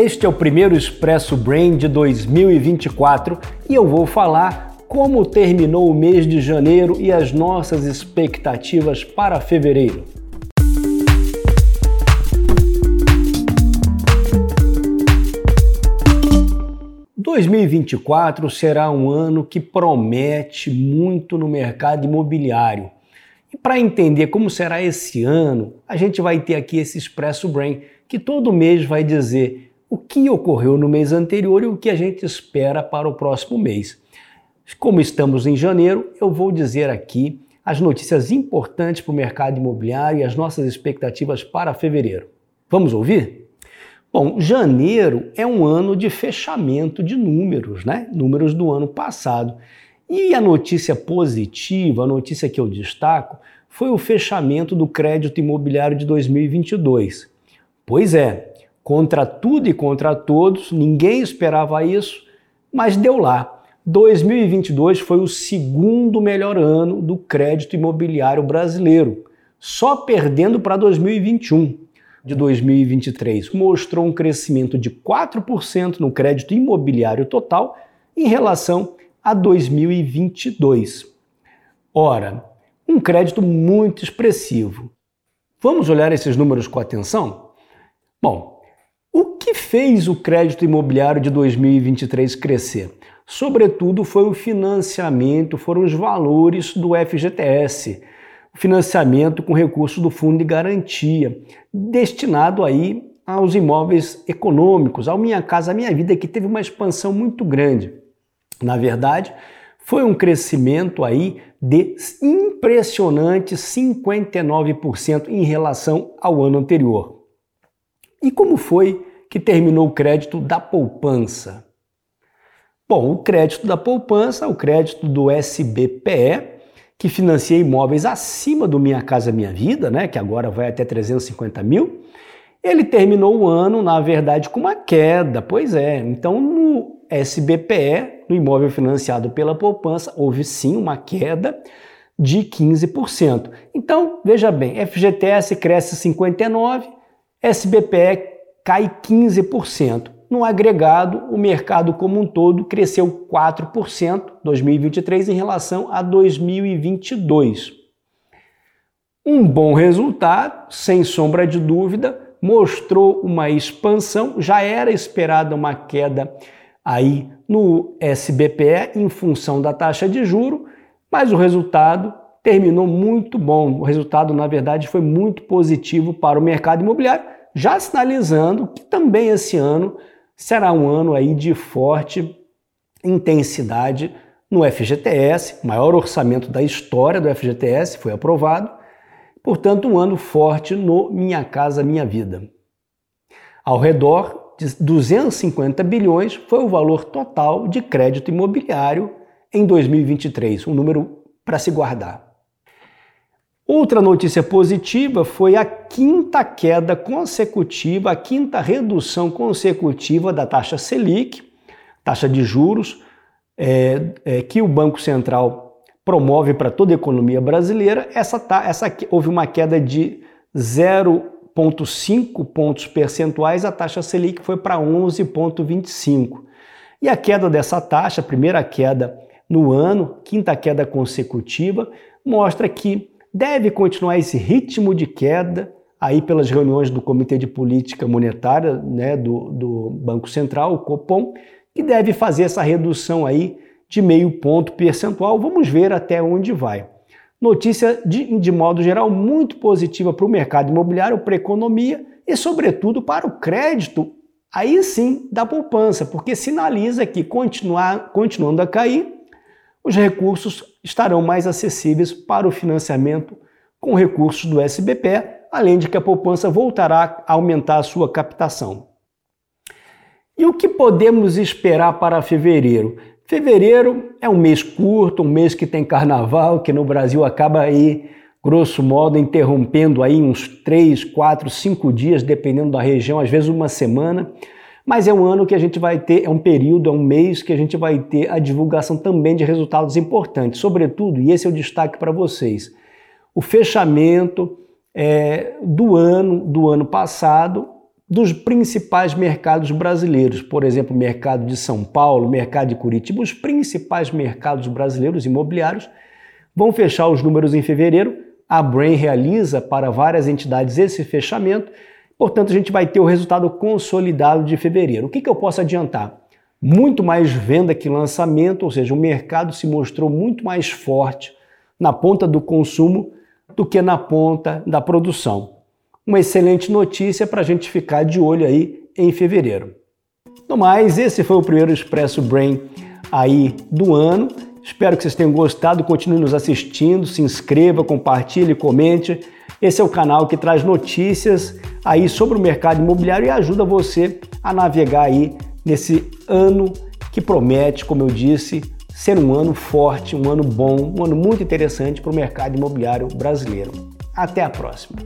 Este é o primeiro Expresso Brain de 2024 e eu vou falar como terminou o mês de janeiro e as nossas expectativas para fevereiro. ...2024 será um ano que promete muito no mercado imobiliário. E para entender como será esse ano, a gente vai ter aqui esse Expresso Brain, que todo mês vai dizer o que ocorreu no mês anterior e o que a gente espera para o próximo mês. Como estamos em janeiro, eu vou dizer aqui as notícias importantes para o mercado imobiliário e as nossas expectativas para fevereiro. Vamos ouvir? Bom, janeiro é um ano de fechamento de números, né? Números do ano passado. E a notícia positiva, a notícia que eu destaco, foi o fechamento do crédito imobiliário de 2022. Pois é, contra tudo e contra todos, ninguém esperava isso, mas deu lá. 2022 foi o segundo melhor ano do crédito imobiliário brasileiro, só perdendo para 2021. De 2023 mostrou um crescimento de 4% no crédito imobiliário total em relação a 2022. Ora, um crédito muito expressivo. Vamos olhar esses números com atenção? Bom, que fez o crédito imobiliário de 2023 crescer? sobretudo foi o financiamento, foram os valores do FGTS, financiamento com recursos do Fundo de Garantia, destinado aí aos imóveis econômicos, ao Minha Casa Minha Vida, que teve uma expansão muito grande. Na verdade, foi um crescimento aí de impressionante 59% em relação ao ano anterior. E como foi que terminou o crédito da poupança? Bom, o crédito da poupança, o crédito do SBPE, que financia imóveis acima do Minha Casa Minha Vida, né, que agora vai até 350 mil, ele terminou o ano, na verdade, com uma queda. Pois é, então no SBPE, no imóvel financiado pela poupança, houve sim uma queda de 15%. Então, veja bem, FGTS cresce 59%, SBPE cai 15%. No agregado, o mercado como um todo cresceu 4% 2023 em relação a 2022. Um bom resultado, sem sombra de dúvida, mostrou uma expansão, já era esperada uma queda aí no SBPE em função da taxa de juro, mas o resultado terminou muito bom. O resultado, na verdade, foi muito positivo para o mercado imobiliário, já sinalizando que também esse ano será um ano aí de forte intensidade no FGTS, maior orçamento da história do FGTS foi aprovado, portanto, um ano forte no Minha Casa Minha Vida. Ao redor de 250 bilhões foi o valor total de crédito imobiliário em 2023, um número para se guardar. Outra notícia positiva foi a quinta queda consecutiva, a quinta redução consecutiva da taxa Selic, taxa de juros, é, é, que o Banco Central promove para toda a economia brasileira. Essa, essa, houve uma queda de 0,5 pontos percentuais, a taxa Selic foi para 11,25. E a queda dessa taxa, primeira queda no ano, quinta queda consecutiva, mostra que deve continuar esse ritmo de queda aí pelas reuniões do Comitê de Política Monetária né, do, do Banco Central, o Copom, que deve fazer essa redução aí de meio ponto percentual. Vamos ver até onde vai. Notícia de, de modo geral muito positiva para o mercado imobiliário, para a economia e, sobretudo, para o crédito, aí sim da poupança, porque sinaliza que continuar, continuando a cair, os recursos estarão mais acessíveis para o financiamento com recursos do SBPE, além de que a poupança voltará a aumentar a sua captação. E o que podemos esperar para fevereiro? Fevereiro é um mês curto, um mês que tem carnaval, que no Brasil acaba aí, grosso modo, interrompendo aí uns 3, 4, 5 dias, dependendo da região, às vezes uma semana mas é um ano que a gente vai ter, é um período, é um mês que a gente vai ter a divulgação também de resultados importantes, sobretudo, e esse é o destaque para vocês, o fechamento é, do ano do ano passado dos principais mercados brasileiros, por exemplo, mercado de São Paulo, mercado de Curitiba, os principais mercados brasileiros imobiliários vão fechar os números em fevereiro. A Brain realiza para várias entidades esse fechamento, portanto, a gente vai ter o resultado consolidado de fevereiro. O que, que eu posso adiantar? Muito mais venda que lançamento, ou seja, o mercado se mostrou muito mais forte na ponta do consumo do que na ponta da produção uma excelente notícia para a gente ficar de olho aí em fevereiro. No mais, esse foi o primeiro Expresso Brain aí do ano. Espero que vocês tenham gostado, continue nos assistindo, se inscreva, compartilhe, comente. Esse é o canal que traz notícias aí sobre o mercado imobiliário e ajuda você a navegar aí nesse ano que promete, como eu disse, ser um ano forte, um ano bom, um ano muito interessante para o mercado imobiliário brasileiro. Até a próxima!